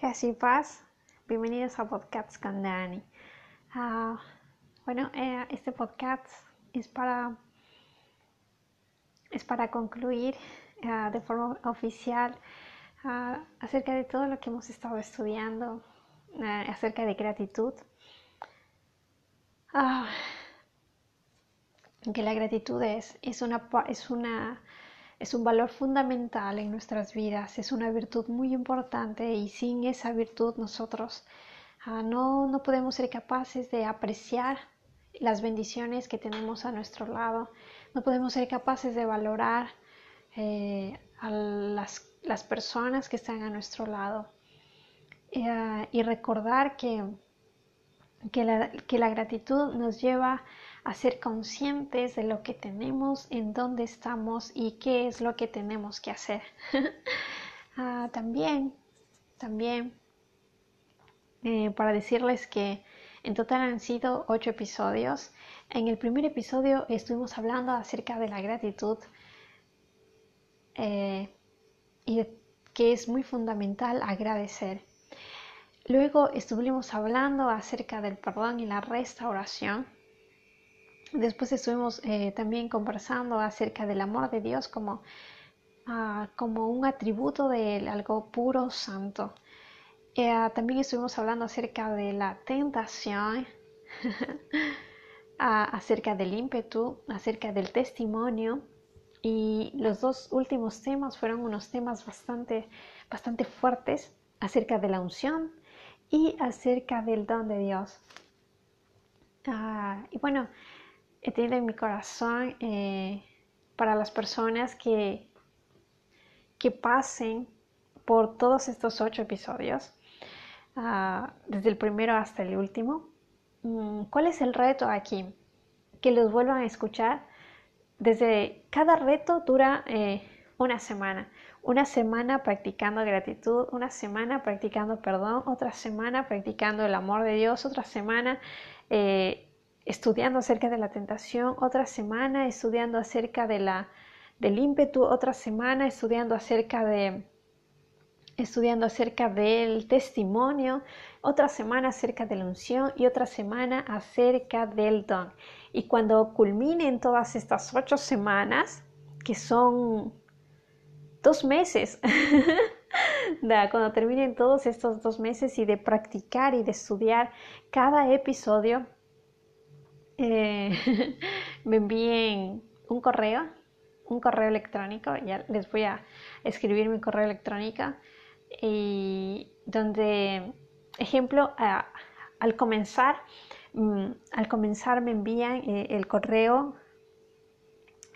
Gracias paz, bienvenidos a Podcast con Dani. Ah, bueno, eh, este podcast es para, es para concluir ah, de forma oficial ah, acerca de todo lo que hemos estado estudiando, acerca de gratitud. que la gratitud es, es, una, es una es un valor fundamental en nuestras vidas, es una virtud muy importante y sin esa virtud nosotros ah, no, no podemos ser capaces de apreciar las bendiciones que tenemos a nuestro lado, no podemos ser capaces de valorar eh, a las, las, personas que están a nuestro lado. Eh, y recordar que, que, la, que la gratitud nos lleva a ser conscientes de lo que tenemos, en dónde estamos y qué es lo que tenemos que hacer. Ah, también, también, eh, para decirles que en total han sido ocho episodios. En el primer episodio estuvimos hablando acerca de la gratitud eh, y que es muy fundamental agradecer. Luego estuvimos hablando acerca del perdón y la restauración Después estuvimos eh, también conversando acerca del amor de Dios como, ah, como un atributo de algo puro, santo. Eh, también estuvimos hablando acerca de la tentación, acerca del ímpetu, acerca del testimonio. Y los dos últimos temas fueron unos temas bastante, bastante fuertes acerca de la unción y acerca del don de Dios. Ah, y bueno, he tenido en mi corazón eh, para las personas que, que pasen por todos estos ocho episodios, ah, desde el primero hasta el último. Mm, ¿Cuál es el reto aquí? Que los vuelvan a escuchar. Desde cada reto dura eh, una semana. Una semana practicando gratitud, una semana practicando perdón, otra semana practicando el amor de Dios, otra semana eh, estudiando acerca de la tentación, otra semana estudiando acerca de la, del ímpetu, otra semana estudiando acerca de estudiando acerca del testimonio, otra semana acerca de la unción y otra semana acerca del don. Y cuando culminen todas estas ocho semanas, que son dos meses, cuando terminen todos estos dos meses y de practicar y de estudiar cada episodio, eh, me envíen un correo, un correo electrónico, ya les voy a escribir mi correo electrónico, y donde, ejemplo, al comenzar, mm, al comenzar me envían eh, el correo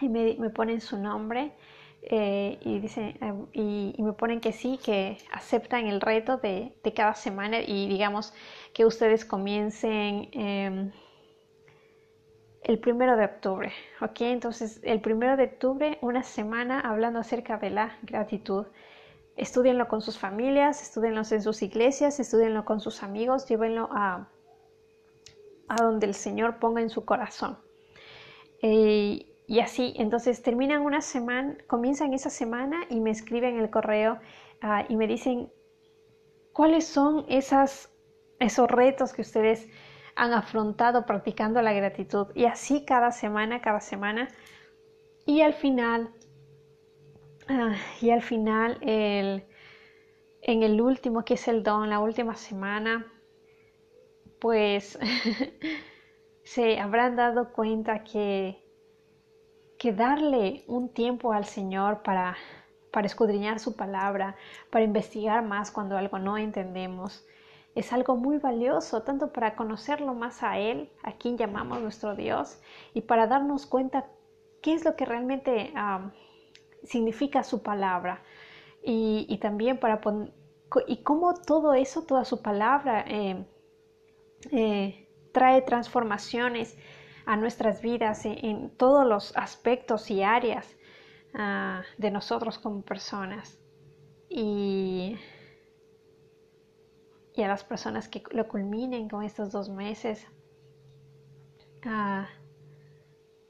y me, ponen su nombre eh, y, dicen, y, me ponen que sí, que aceptan el reto de, cada semana y digamos que ustedes comiencen em, el primero de octubre, ¿ok? Entonces, el primero de octubre, una semana hablando acerca de la gratitud. Estudienlo con sus familias, estudienlo en sus iglesias, estudienlo con sus amigos, llévenlo a, a donde el Señor ponga en su corazón. Eh, y así, entonces terminan una semana, comienzan esa semana y me escriben el correo ah, y me dicen cuáles son esas, esos retos que ustedes han afrontado practicando la gratitud y así cada semana, cada semana. Y al final, ah, y al final, el, en el último, que es el don, la última semana, pues se habrán dado cuenta que, que darle un tiempo al Señor para, para escudriñar su palabra, para investigar más cuando algo no entendemos, es algo muy valioso, tanto para conocerlo más a Él, a quien llamamos nuestro Dios, y para darnos cuenta qué es lo que realmente significa su palabra. Y, también para y cómo todo eso, toda su palabra, eh, eh, trae transformaciones a nuestras vidas en, todos los aspectos y áreas ah, de nosotros como personas. Y y a las personas que lo culminen con estos dos meses, ah,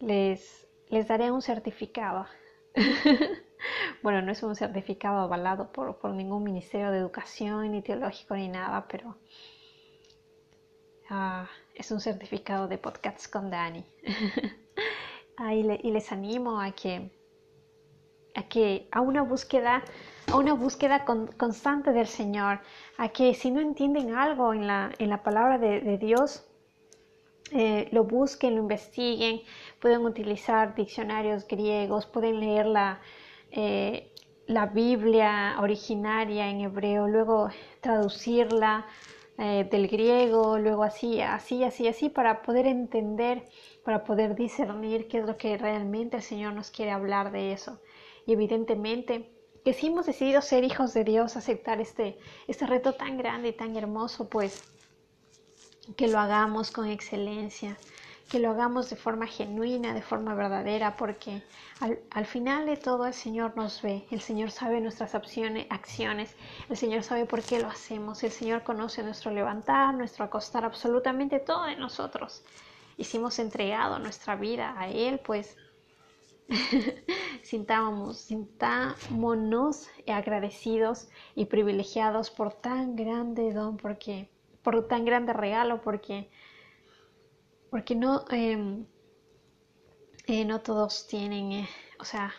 les, les daré un certificado. bueno, no es un certificado avalado por, por, ningún ministerio de educación, ni teológico, ni nada, pero uh, es un certificado de podcasts con Dani. y, les animo a que, a que a una búsqueda, a una búsqueda con, constante del Señor, a que si no entienden algo en la, en la palabra de, de Dios, eh, lo busquen, lo investiguen, pueden utilizar diccionarios griegos, pueden leer la, eh, la Biblia originaria en hebreo, luego traducirla eh, del griego, luego así, así, así, así, para poder entender, para poder discernir qué es lo que realmente el Señor nos quiere hablar de eso. Y evidentemente que si hemos decidido ser hijos de Dios, aceptar este, este reto tan grande y tan hermoso, pues que lo hagamos con excelencia, que lo hagamos de forma genuina, de forma verdadera, porque al, final de todo el Señor nos ve, el Señor sabe nuestras acciones, acciones, el Señor sabe por qué lo hacemos, el Señor conoce nuestro levantar, nuestro acostar, absolutamente todo de nosotros. Y si hemos entregado nuestra vida a Él, pues sintámonos, agradecidos y privilegiados por tan grande don, porque por tan grande regalo, porque, porque no, em, eh, no todos tienen, eh, o sea,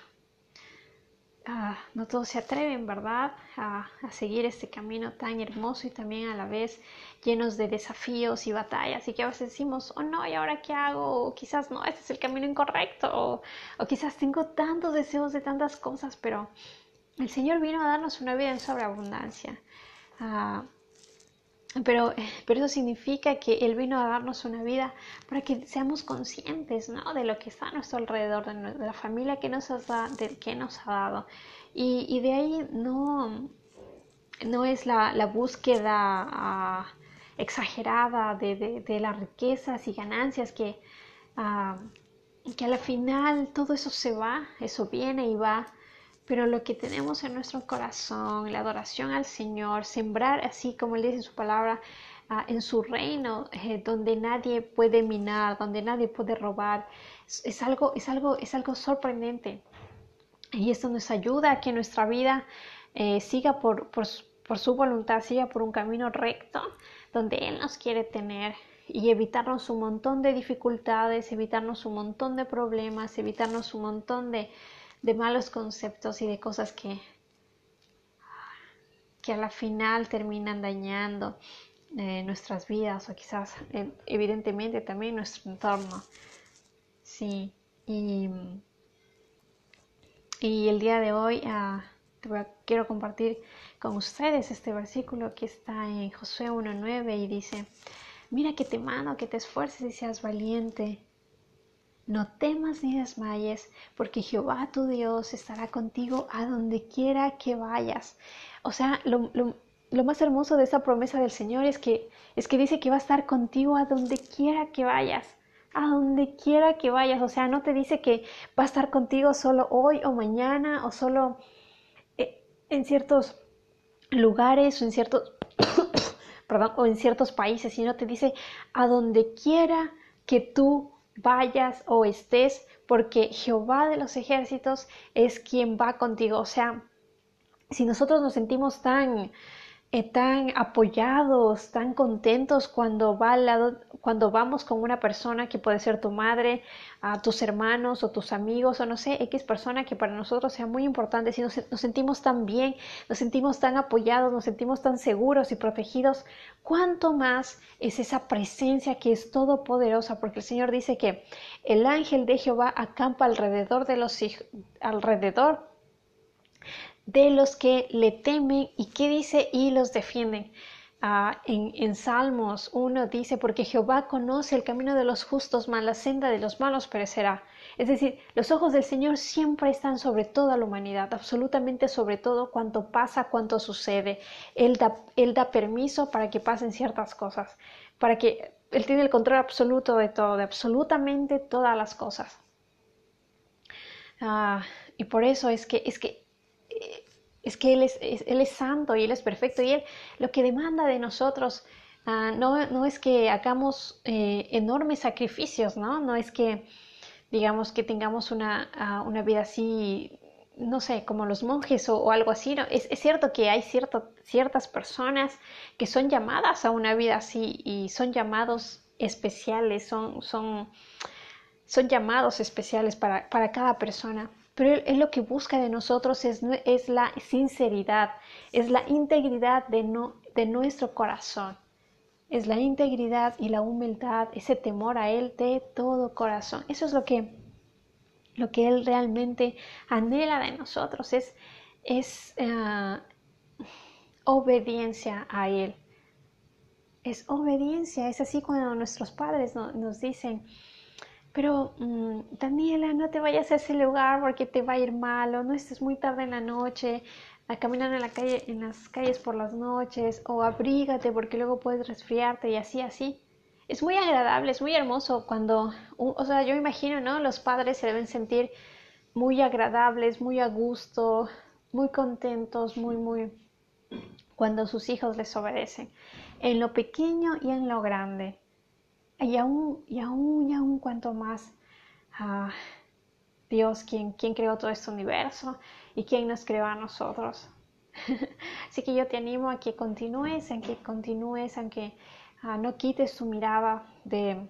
ah, no todos se atreven, ¿verdad?, a, seguir este camino tan hermoso y también a la vez llenos de desafíos y batallas y que a veces decimos, oh no, ¿y ahora qué hago? O quizás no, este es el camino incorrecto, o, quizás tengo tantos deseos de tantas cosas, pero el Señor vino a darnos una vida en sobreabundancia. Uh, pero, pero eso significa que Él vino a darnos una vida para que seamos conscientes ¿no? de lo que está a nuestro alrededor, de, la familia que nos, ha, del que nos ha dado. Y, y de ahí no, no es la, búsqueda uh, exagerada de, de, de, las riquezas y ganancias que, uh, que a la final todo eso se va, eso viene y va, pero lo que tenemos en nuestro corazón, la adoración al Señor, sembrar así como Él dice su palabra, ah, en su reino, eh, donde nadie puede minar, donde nadie puede robar, es, algo, es, algo, es algo sorprendente. Y esto nos ayuda a que nuestra vida eh, siga por, por, por su voluntad, siga por un camino recto, donde Él nos quiere tener y evitarnos un montón de dificultades, evitarnos un montón de problemas, evitarnos un montón de, de malos conceptos y de cosas que, que a la final terminan dañando eh, nuestras vidas o quizás eh, evidentemente también nuestro entorno. Sí, y, y el día de hoy uh, quiero compartir con ustedes este versículo que está en Josué 1.9 y dice, mira que te mando que te esfuerces y seas valiente no temas ni desmayes, porque Jehová tu Dios estará contigo a donde quiera que vayas. O sea, lo, más hermoso de esa promesa del Señor es que, es que dice que va a estar contigo a donde quiera que vayas. A donde quiera que vayas. O sea, no te dice que va a estar contigo solo hoy o mañana o solo eh, en ciertos lugares o en ciertos, perdón, o en ciertos países, sino te dice a donde quiera que tú vayas o estés, porque Jehová de los ejércitos es quien va contigo. O sea, si nosotros nos sentimos tan tan apoyados, tan contentos cuando, va al lado, cuando vamos con una persona que puede ser tu madre, a tus hermanos o tus amigos o no sé, X persona que para nosotros sea muy importante, si nos, nos sentimos tan bien, nos sentimos tan apoyados, nos sentimos tan seguros y protegidos, cuánto más es esa presencia que es todopoderosa, porque el Señor dice que el ángel de Jehová acampa alrededor de los alrededor de los que le temen y qué dice y los defienden. Ah, en, en, Salmos 1 dice, porque Jehová conoce el camino de los justos, mas la senda de los malos perecerá. Es decir, los ojos del Señor siempre están sobre toda la humanidad, absolutamente sobre todo cuanto pasa, cuanto sucede. Él da, él da permiso para que pasen ciertas cosas, para que Él tiene el control absoluto de todo, de absolutamente todas las cosas. Ah, y por eso es que, es que es que Él es, Él es santo y Él es perfecto y Él lo que demanda de nosotros ah, no, no, es que hagamos eh, enormes sacrificios, ¿no? No es que digamos que tengamos una, ah, una vida así no sé, como los monjes o, algo así. ¿no? Es, cierto que hay ciertas personas que son llamadas a una vida así y son llamados especiales, son, son, son llamados especiales para, para cada persona. Pero él, lo que busca de nosotros es, es la sinceridad, es la integridad de, no, de nuestro corazón es la integridad y la humildad, ese temor a Él de todo corazón. Eso es lo que lo que Él realmente anhela de nosotros es, es eh, obediencia a Él. Es obediencia, es así cuando nuestros padres nos dicen, pero mm, Daniela, no te vayas a ese lugar porque te va a ir mal, o no estés muy tarde en la noche, a caminar en la calle, en las calles por las noches, o abrígate porque luego puedes resfriarte y así, así es muy agradable, es muy hermoso cuando, o sea, yo imagino, ¿no? Los padres se deben sentir muy agradables, muy a gusto, muy contentos, muy, muy, cuando sus hijos les obedecen, en lo pequeño y en lo grande. Y aún, y aún, y aún cuanto más a Dios, quien, creó todo este universo y quien nos creó a nosotros. Así que yo te animo a que continúes, a que continúes, a que Ah, no quites tu mirada de,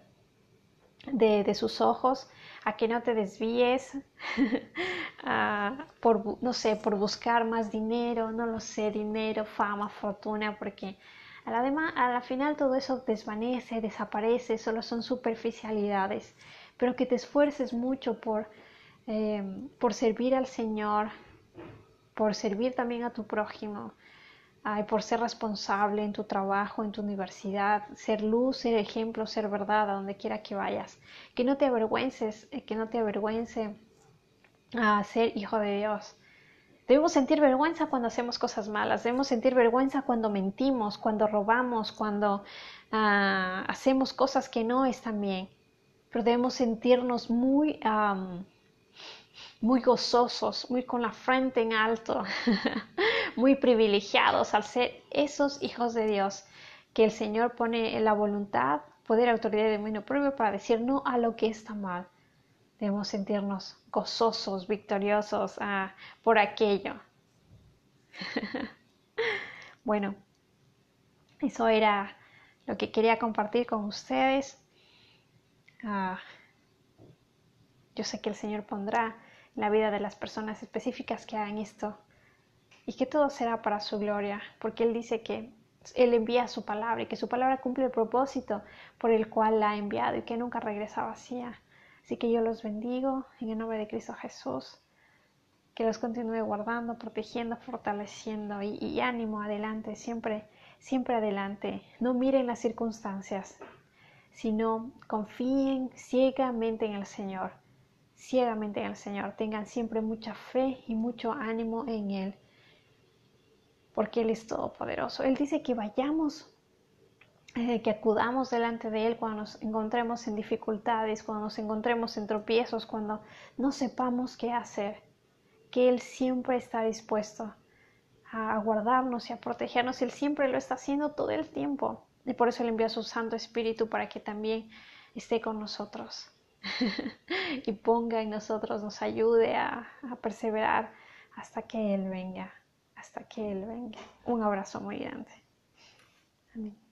de, sus ojos, a que no te desvíes ah, por, no sé, por buscar más dinero, no lo sé, dinero, fama, fortuna, porque a la, a la final todo eso desvanece, desaparece, solo son superficialidades, pero que te esfuerces mucho por, eh, por servir al Señor, por servir también a tu prójimo, por ser responsable en tu trabajo, en tu universidad, ser luz, ser ejemplo, ser verdad a donde quiera que vayas. Que no te avergüences, eh, que no te avergüence a ser hijo de Dios. Debemos sentir vergüenza cuando hacemos cosas malas, debemos sentir vergüenza cuando mentimos, cuando robamos, cuando ah, hacemos cosas que no están bien. Pero debemos sentirnos muy muy gozosos, muy con la frente en alto, muy privilegiados al ser esos hijos de Dios que el Señor pone en la voluntad, poder, autoridad y dominio propio para decir no a lo que está mal. Debemos sentirnos gozosos, victoriosos ah, por aquello. bueno, eso era lo que quería compartir con ustedes. Ah, yo sé que el Señor pondrá la vida de las personas específicas que hagan esto y que todo será para su gloria, porque Él dice que Él envía su palabra y que su palabra cumple el propósito por el cual la ha enviado y que nunca regresa vacía. Así que yo los bendigo en el nombre de Cristo Jesús, que los continúe guardando, protegiendo, fortaleciendo y, ánimo adelante, siempre, siempre adelante. No miren las circunstancias, sino confíen ciegamente en el Señor ciegamente en el Señor. Tengan siempre mucha fe y mucho ánimo en Él, porque Él es todopoderoso. Él dice que vayamos, eh, que acudamos delante de Él cuando nos encontremos en dificultades, cuando nos encontremos en tropiezos, cuando no sepamos qué hacer, que Él siempre está dispuesto a guardarnos y a protegernos. Él siempre lo está haciendo todo el tiempo. Y por eso Él envió a su Santo Espíritu para que también esté con nosotros. y ponga en nosotros, nos ayude a, a perseverar hasta que Él venga, hasta que Él venga. Un abrazo muy grande. Amén.